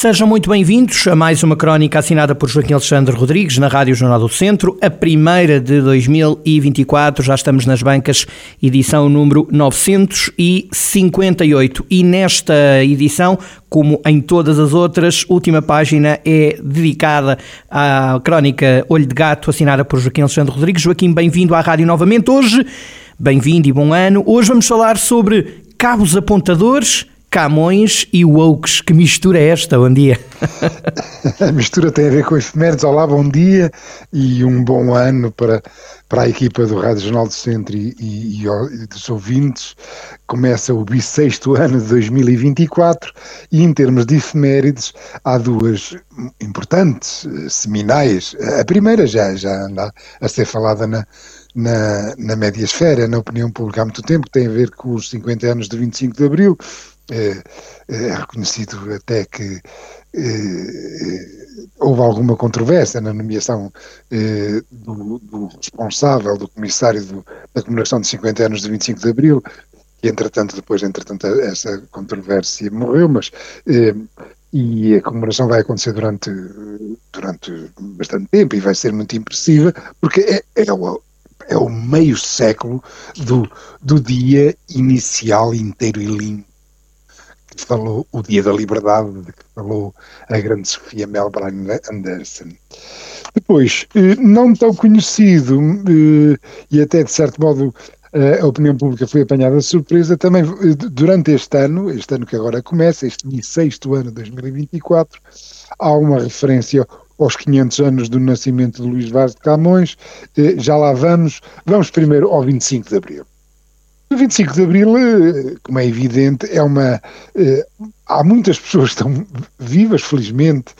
Sejam muito bem-vindos a mais uma crónica assinada por Joaquim Alexandre Rodrigues na Rádio Jornal do Centro, a primeira de 2024. Já estamos nas bancas, edição número 958. E nesta edição, como em todas as outras, última página é dedicada à crónica Olho de Gato, assinada por Joaquim Alexandre Rodrigues. Joaquim, bem-vindo à rádio novamente. Hoje, bem-vindo e bom ano. Hoje vamos falar sobre cabos apontadores Camões e Wokes. Que mistura é esta? Bom dia. a mistura tem a ver com efemérides. Olá, bom dia e um bom ano para, para a equipa do Rádio Jornal do Centro e, e, e dos ouvintes. Começa o bissexto ano de 2024 e, em termos de efemérides, há duas importantes, eh, seminais. A primeira já, já anda a ser falada na, na, na média na opinião pública há muito tempo, tem a ver com os 50 anos de 25 de Abril, é, é reconhecido até que é, houve alguma controvérsia na nomeação é, do, do, responsável, do comissário do, da comemoração de 50 anos de 25 de Abril, que entretanto, depois, entretanto, essa controvérsia morreu, mas e a comemoração vai acontecer durante, durante bastante tempo e vai ser muito impressiva, porque é, é, o, é o meio século do, do dia inicial inteiro e limpo que falou o Dia da Liberdade, de que falou a grande Sofia Melbrine Anderson. Depois, eh, não tão conhecido, eh, e até de certo modo a opinião pública foi apanhada de surpresa, também eh, durante este ano, este ano que agora começa, este sexto ano de 2024, há uma referência aos 500 anos do nascimento de Luís Vaz de Camões, já lá vamos, vamos primeiro ao 25 de Abril. O 25 de Abril, eh, como é evidente, é uma. Eh, há muitas pessoas que estão vivas, felizmente,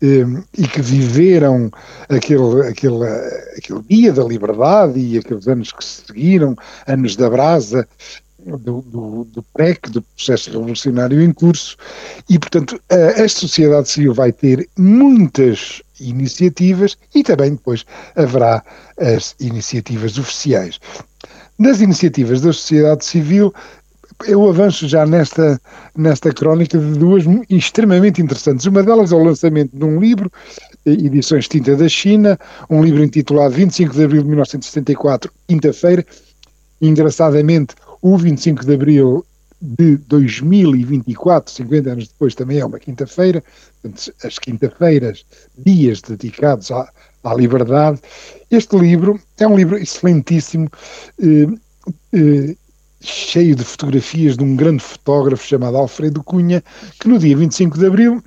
eh, e que viveram aquele, aquele, aquele dia da liberdade e aqueles anos que se seguiram, anos da brasa, do, do, do PREC, do processo revolucionário em curso, e, portanto, a, a sociedade civil vai ter muitas iniciativas e também depois haverá as iniciativas oficiais. Nas iniciativas da sociedade civil, eu avanço já nesta, nesta crónica de duas extremamente interessantes. Uma delas é o lançamento de um livro, eh, Edições Tinta da China, um livro intitulado 25 de Abril de 1974, quinta-feira. Engraçadamente, o 25 de Abril de 2024, 50 anos depois, também é uma quinta-feira, as quinta-feiras, dias dedicados à, à liberdade. Este livro é um livro excelentíssimo, eh, eh, cheio de fotografias de um grande fotógrafo chamado Alfredo Cunha, que no dia 25 de abril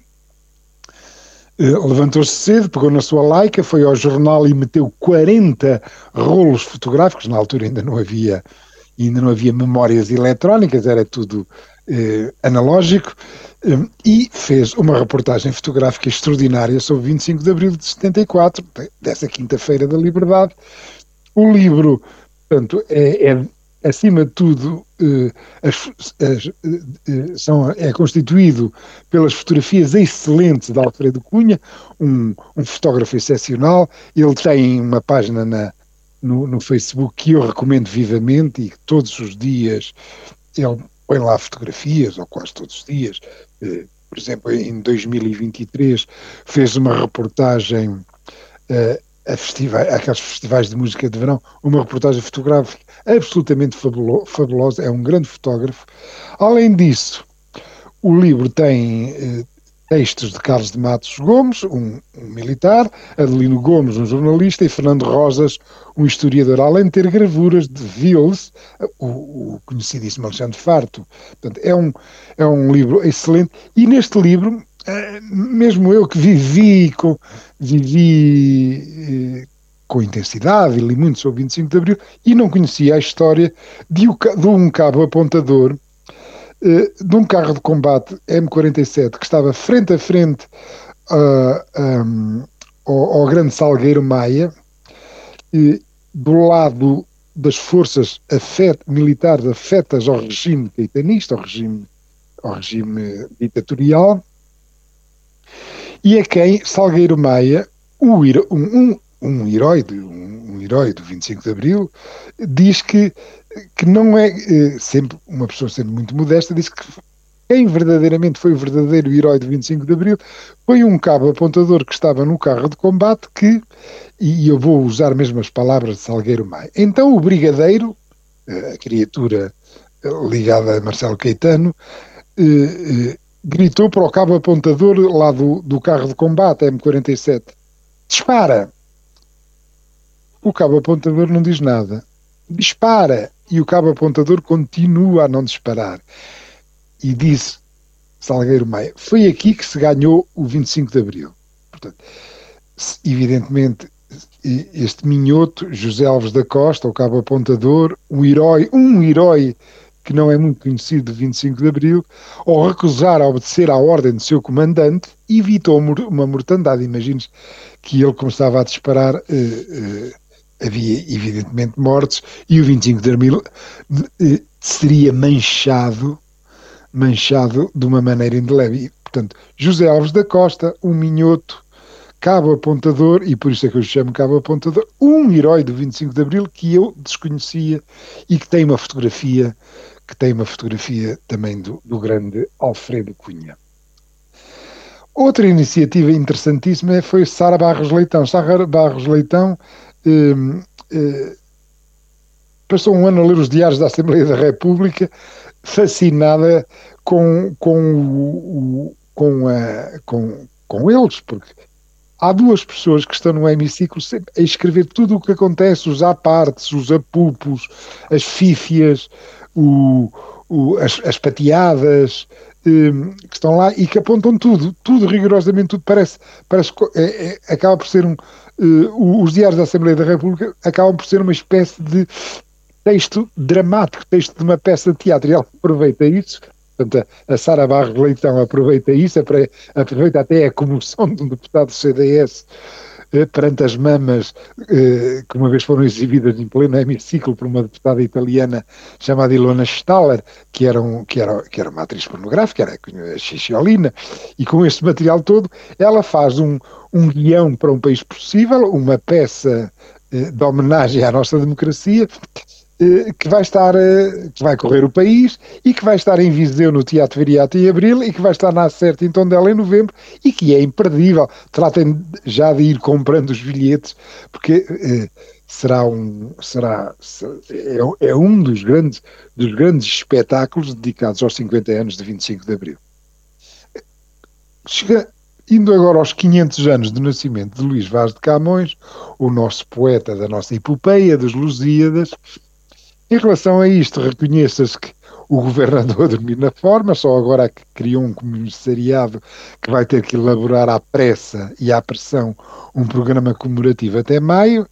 eh, levantou-se cedo, pegou na sua laica, foi ao jornal e meteu 40 rolos fotográficos, na altura ainda não havia ainda não havia memórias eletrónicas, era tudo eh, analógico, eh, e fez uma reportagem fotográfica extraordinária sobre 25 de abril de 74, dessa quinta-feira da liberdade. O livro, portanto, é, é acima de tudo, eh, as, as, eh, eh, são, é constituído pelas fotografias excelentes de Alfredo Cunha, um, um fotógrafo excepcional. Ele tem uma página na, no, no Facebook que eu recomendo vivamente e todos os dias ele põe lá fotografias, ou quase todos os dias. Eh, por exemplo, em 2023 fez uma reportagem eh, a festivais, aqueles festivais de música de verão, uma reportagem fotográfica absolutamente fabulosa, é um grande fotógrafo. Além disso, o livro tem eh, textos de Carlos de Matos Gomes, um, um, militar, Adelino Gomes, um jornalista, e Fernando Rosas, um historiador, além de ter gravuras de Vils, o, o conhecidíssimo Alexandre Farto. Portanto, é um, é um livro excelente, e neste livro, eh, mesmo eu que vivi com, vivi, eh, com intensidade e li muito sobre 25 de Abril, e não conhecia a história de, de um cabo apontador eh, de um carro de combate M47 que estava frente a frente uh, um, ao, ao, grande Salgueiro Maia e, do lado das forças afet, militares afetas ao regime caitanista, ao regime, ao regime ditatorial, e a quem Salgueiro Maia, um, um, um herói, um, um, herói do 25 de Abril, diz que, que não é, eh, sempre uma pessoa sendo muito modesta, diz que quem verdadeiramente foi o verdadeiro herói do 25 de Abril foi um cabo apontador que estava no carro de combate que, e eu vou usar mesmo as palavras de Salgueiro Maia, então o brigadeiro, eh, a criatura eh, ligada a Marcelo Caetano, gritou para o cabo apontador lá do, do carro de combate, M47, dispara! O cabo apontador não diz nada. Dispara! E o cabo apontador continua a não disparar. E disse Salgueiro Maia: foi aqui que se ganhou o 25 de Abril. Portanto, evidentemente, este minhoto, José Alves da Costa, o cabo apontador, um herói, um herói que não é muito conhecido de 25 de Abril, ao recusar a obedecer à ordem do seu comandante, evitou uma mortandade. Imagines que ele começava a disparar, eh, eh, havia evidentemente mortes, e o 25 de Abril eh, seria manchado, manchado de uma maneira indelével. Portanto, José Alves da Costa, um minhoto, cabo apontador, e por isso é que eu chamo cabo apontador, um herói do 25 de Abril que eu desconhecia e que tem uma fotografia, que tem uma fotografia também do, do grande Alfredo Cunha. Outra iniciativa interessantíssima foi Sara Barros Leitão. Sara Barros Leitão passou um ano a ler os diários da Assembleia da República, fascinada com, com, o, com, a, com, com eles, porque há duas pessoas que estão no hemiciclo a escrever tudo o que acontece, os apartes, os apupos, as fífias, o, o, as, as pateadas, um, que estão lá e que apontam tudo, tudo rigorosamente, tudo parece, parece é, é, acaba por ser um, uh, os diários da Assembleia da República acabam por ser uma espécie de texto dramático, texto de uma peça de teatro, e ela aproveita isso. Portanto, a Sara Barros Leitão aproveita isso, aproveita até a comoção de um deputado do CDS perante as mamas eh, que uma vez foram exibidas em pleno hemiciclo por uma deputada italiana chamada Ilona Staller, que era, um, que era, que era uma atriz pornográfica, era a Xixolina, e com este material todo ela faz um, um guião para um país possível, uma peça eh, de homenagem à nossa democracia, eh, que vai estar, eh, que vai correr o país e que vai estar em Viseu no Teatro Viriato em abril e que vai estar na Acerta em Tondela em novembro e que é imperdível. Tratem já de ir comprando os bilhetes porque eh, será um será é, é, um dos grandes dos grandes espetáculos dedicados aos 50 anos de 25 de abril. Chega, indo agora aos 500 anos do nascimento de Luís Vaz de Camões, o nosso poeta da nossa epopeia das Lusíadas, em relação a isto, reconheça-se que o a dormir na forma, só agora que criou um comissariado que vai ter que elaborar à pressa e à pressão um programa comemorativo até maio.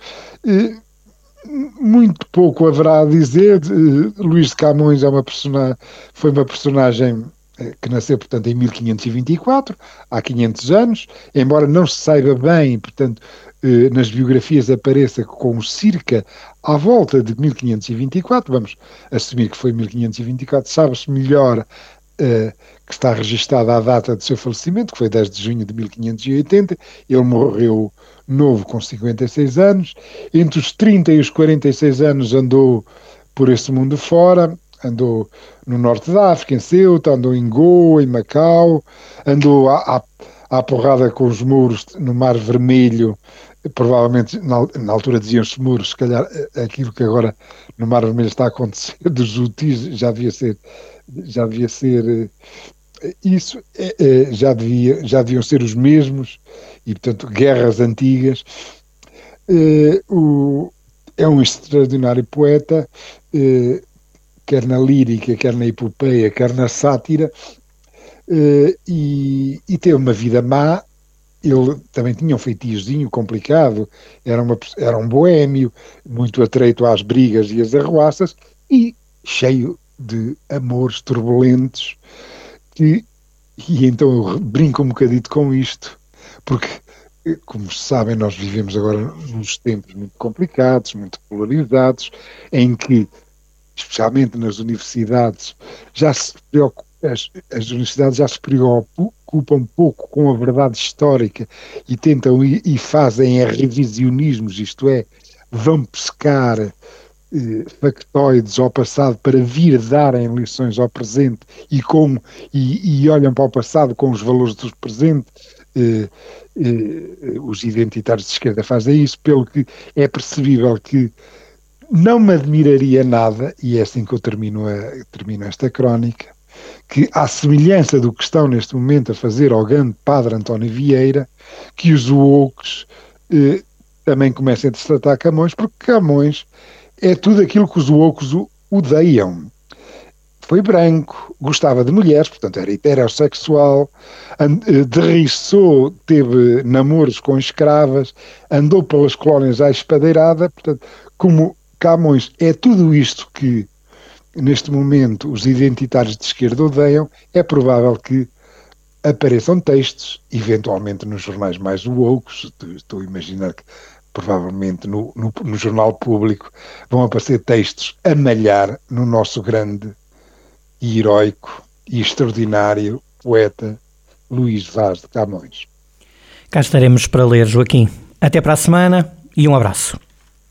Muito pouco haverá a dizer. Luís de Camões é uma foi uma personagem eh, que nasceu, portanto, em 1524, há 500 anos, embora não se saiba bem, portanto, eh, nas biografias apareça com circa à volta de 1524, vamos assumir que foi 1524, sabe-se melhor uh, que está registada a data do seu falecimento, que foi 10 de junho de 1580, ele morreu novo com 56 anos, entre os 30 e os 46 anos andou por esse mundo fora, andou no norte da África, em Ceuta, andou em Goa, em Macau, andou à, à, à porrada com os muros no Mar Vermelho provavelmente na, na altura diziam-se muros, se calhar eh, aquilo que agora no Mar Vermelho está a acontecer dos UTIs já devia ser, já devia ser eh, isso, é, já, devia, já deviam ser os mesmos, e portanto guerras antigas. O, é um extraordinário poeta, quer na lírica, quer na epopeia, quer na sátira, e, e tem uma vida má, ele também tinha um feitiozinho complicado, era, uma, era um boêmio, muito atreito às brigas e às arruaças, e cheio de amores turbulentos, e então eu brinco um bocadito com isto, porque como sabem, nós vivemos agora nos tempos muito complicados, muito polarizados, em que, especialmente nas universidades, já se as, as universidades já se preocupam pouco com a verdade histórica e tentam e, e fazem revisionismos, isto é, vão pescar eh, factoides ao passado para vir darem lições ao presente e, com, e, e olham para o passado com os valores do presente. Eh, eh, os identitários de esquerda fazem isso, pelo que é percebível que não me admiraria nada, e é assim que eu termino, a, termino esta crónica, que, à semelhança do que estão neste momento a fazer ao grande padre António Vieira, que os woke eh, também comecem a destratar Camões, porque Camões é tudo aquilo que os woke odeiam. Foi branco, gostava de mulheres, portanto era heterossexual, eh, derriçou, teve namoros com escravas, andou pelas colónias à espadeirada, portanto, como Camões é tudo isto que neste momento os identitários de esquerda odeiam, é provável que apareçam textos, eventualmente nos jornais mais woke, estou a imaginar que provavelmente no, no, no, jornal público vão aparecer textos a malhar no nosso grande e heroico e extraordinário poeta Luís Vaz de Camões. Cá estaremos para ler, Joaquim. Até para a semana e um abraço.